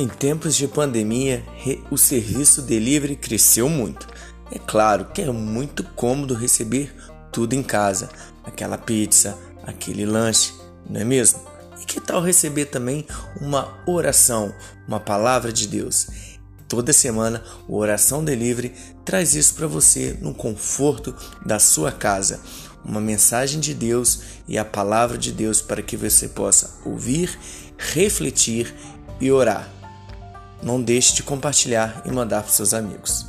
Em tempos de pandemia, o serviço delivery cresceu muito. É claro que é muito cômodo receber tudo em casa, aquela pizza, aquele lanche, não é mesmo? E que tal receber também uma oração, uma palavra de Deus? Toda semana, o Oração Delivery traz isso para você no conforto da sua casa. Uma mensagem de Deus e a palavra de Deus para que você possa ouvir, refletir e orar. Não deixe de compartilhar e mandar para seus amigos.